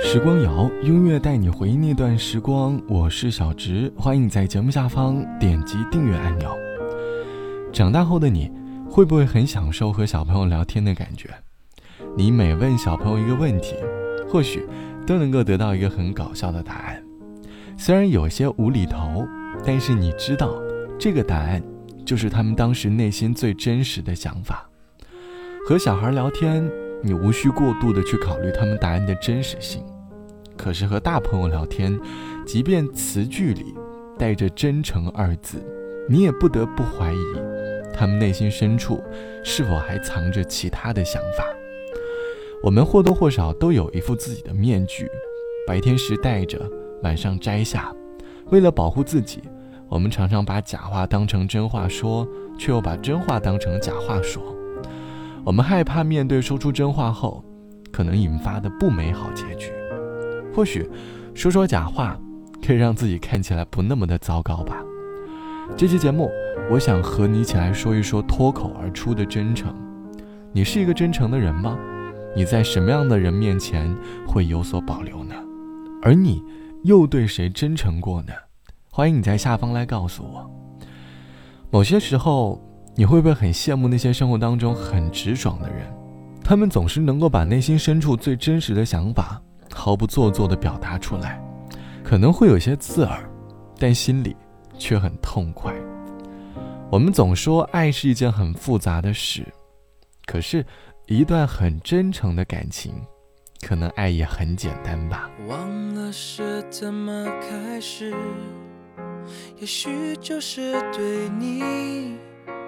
时光谣，音乐带你回忆那段时光。我是小直，欢迎在节目下方点击订阅按钮。长大后的你，会不会很享受和小朋友聊天的感觉？你每问小朋友一个问题，或许都能够得到一个很搞笑的答案。虽然有些无厘头，但是你知道，这个答案就是他们当时内心最真实的想法。和小孩聊天，你无需过度的去考虑他们答案的真实性。可是和大朋友聊天，即便词句里带着“真诚”二字，你也不得不怀疑，他们内心深处是否还藏着其他的想法。我们或多或少都有一副自己的面具，白天时戴着，晚上摘下。为了保护自己，我们常常把假话当成真话说，却又把真话当成假话说。我们害怕面对说出真话后，可能引发的不美好结局。或许，说说假话，可以让自己看起来不那么的糟糕吧。这期节目，我想和你一起来说一说脱口而出的真诚。你是一个真诚的人吗？你在什么样的人面前会有所保留呢？而你又对谁真诚过呢？欢迎你在下方来告诉我。某些时候。你会不会很羡慕那些生活当中很直爽的人？他们总是能够把内心深处最真实的想法毫不做作地表达出来，可能会有些刺耳，但心里却很痛快。我们总说爱是一件很复杂的事，可是，一段很真诚的感情，可能爱也很简单吧。忘了是怎么开始，也许就是对你。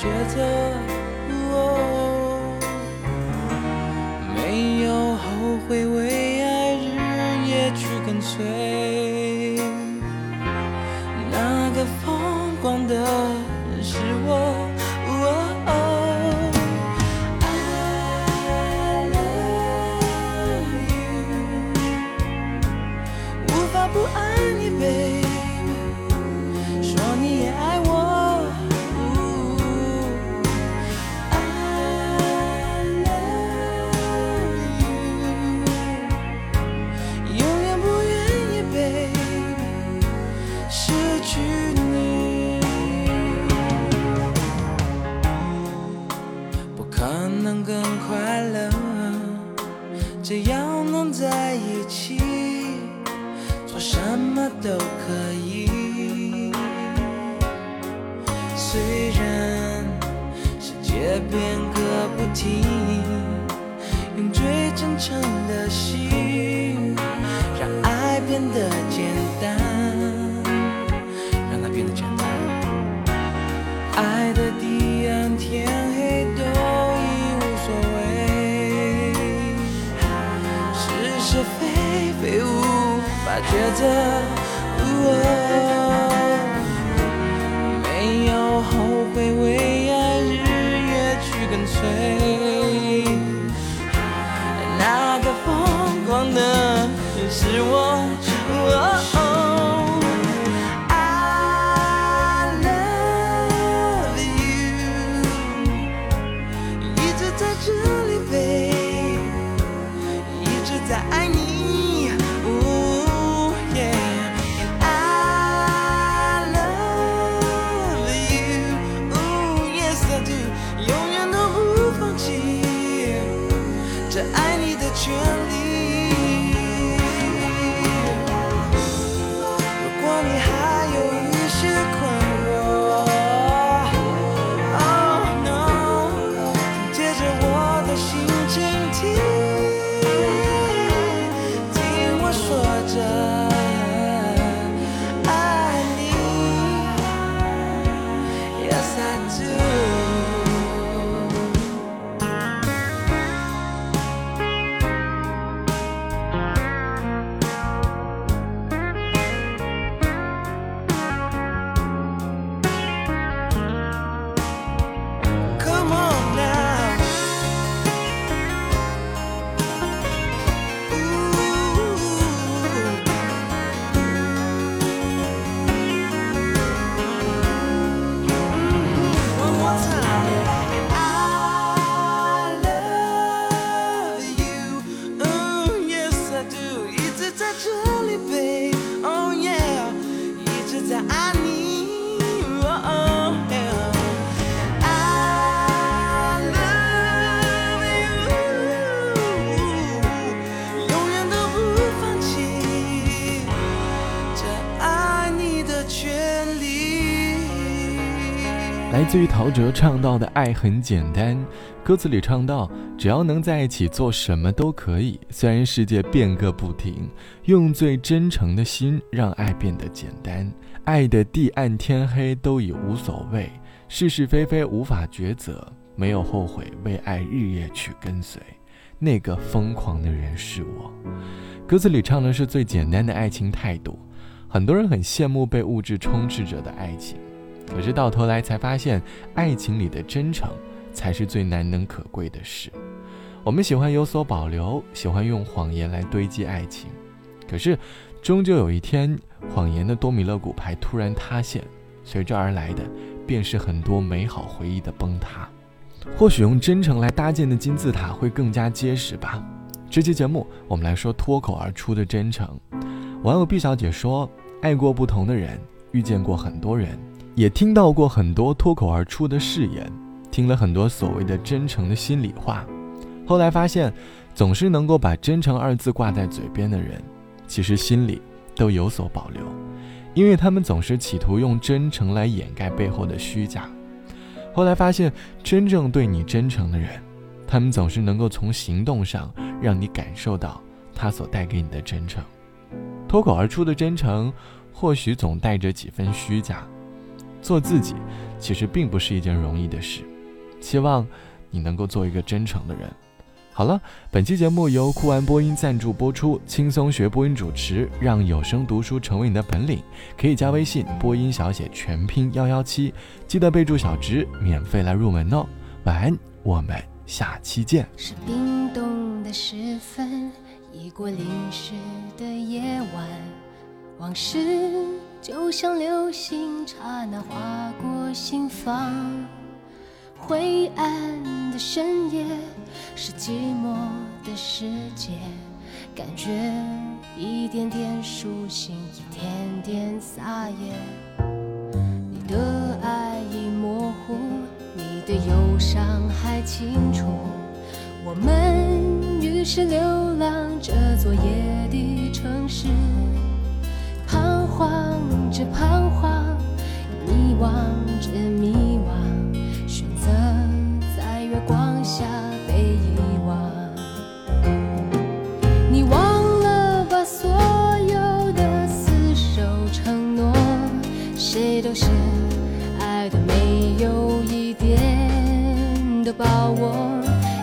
抉择，没有后悔，为爱日夜去跟随，抉自于陶喆唱到的“爱很简单”，歌词里唱到：“只要能在一起，做什么都可以。虽然世界变个不停，用最真诚的心让爱变得简单。爱的地暗天黑都已无所谓，是是非非无法抉择，没有后悔，为爱日夜去跟随。那个疯狂的人是我。”歌词里唱的是最简单的爱情态度。很多人很羡慕被物质充斥着的爱情。可是到头来才发现，爱情里的真诚才是最难能可贵的事。我们喜欢有所保留，喜欢用谎言来堆积爱情，可是终究有一天，谎言的多米勒骨牌突然塌陷，随之而来的便是很多美好回忆的崩塌。或许用真诚来搭建的金字塔会更加结实吧。这期节目我们来说脱口而出的真诚。网友毕小姐说：“爱过不同的人，遇见过很多人。”也听到过很多脱口而出的誓言，听了很多所谓的真诚的心里话，后来发现，总是能够把“真诚”二字挂在嘴边的人，其实心里都有所保留，因为他们总是企图用真诚来掩盖背后的虚假。后来发现，真正对你真诚的人，他们总是能够从行动上让你感受到他所带给你的真诚。脱口而出的真诚，或许总带着几分虚假。做自己，其实并不是一件容易的事。希望你能够做一个真诚的人。好了，本期节目由酷玩播音赞助播出，轻松学播音主持，让有声读书成为你的本领。可以加微信播音小写全拼幺幺七，记得备注小直，免费来入门哦。晚安，我们下期见。是冰冻的时分，已过淋湿的夜晚，往事。就像流星，刹那划过心房。灰暗的深夜，是寂寞的世界。感觉一点点苏醒，一点点撒野。你的爱已模糊，你的忧伤还清楚。我们于是流浪这座夜的城市。彷徨着彷徨，迷惘着迷惘，选择在月光下被遗忘。你忘了把所有的厮守承诺，谁都是爱的没有一点的把握，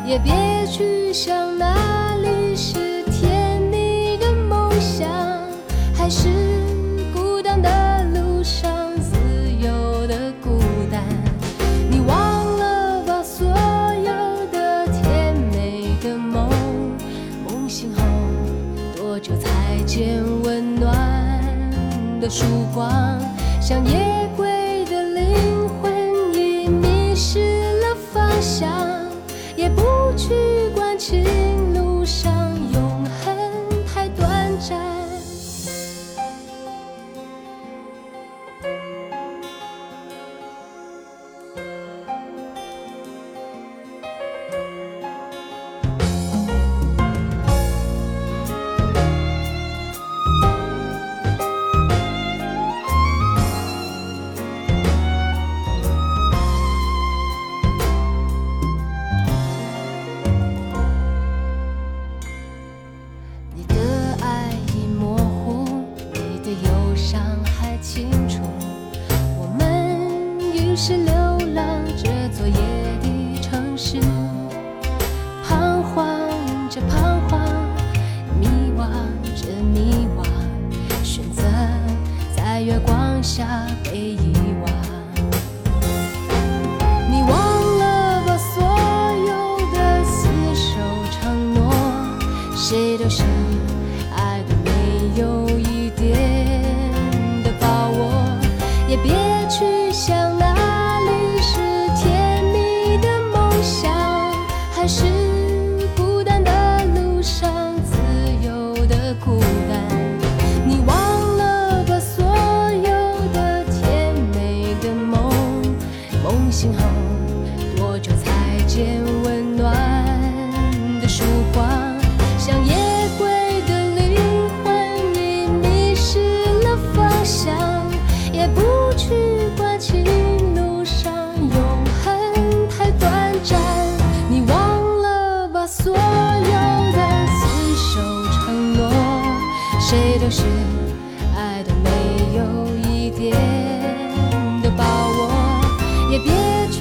也别去想哪里是甜蜜的梦想，还是。着迷惘，选择在月光下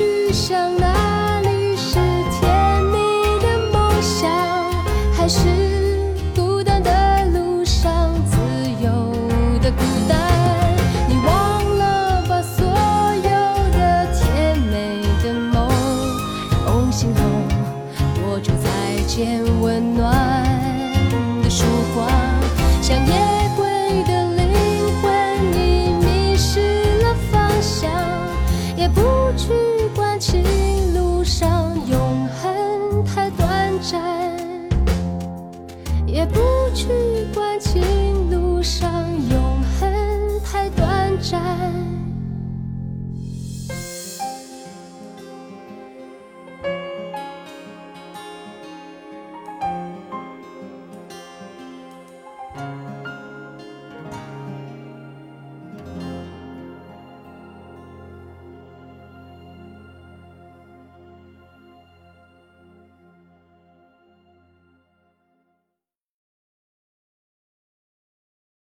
去想哪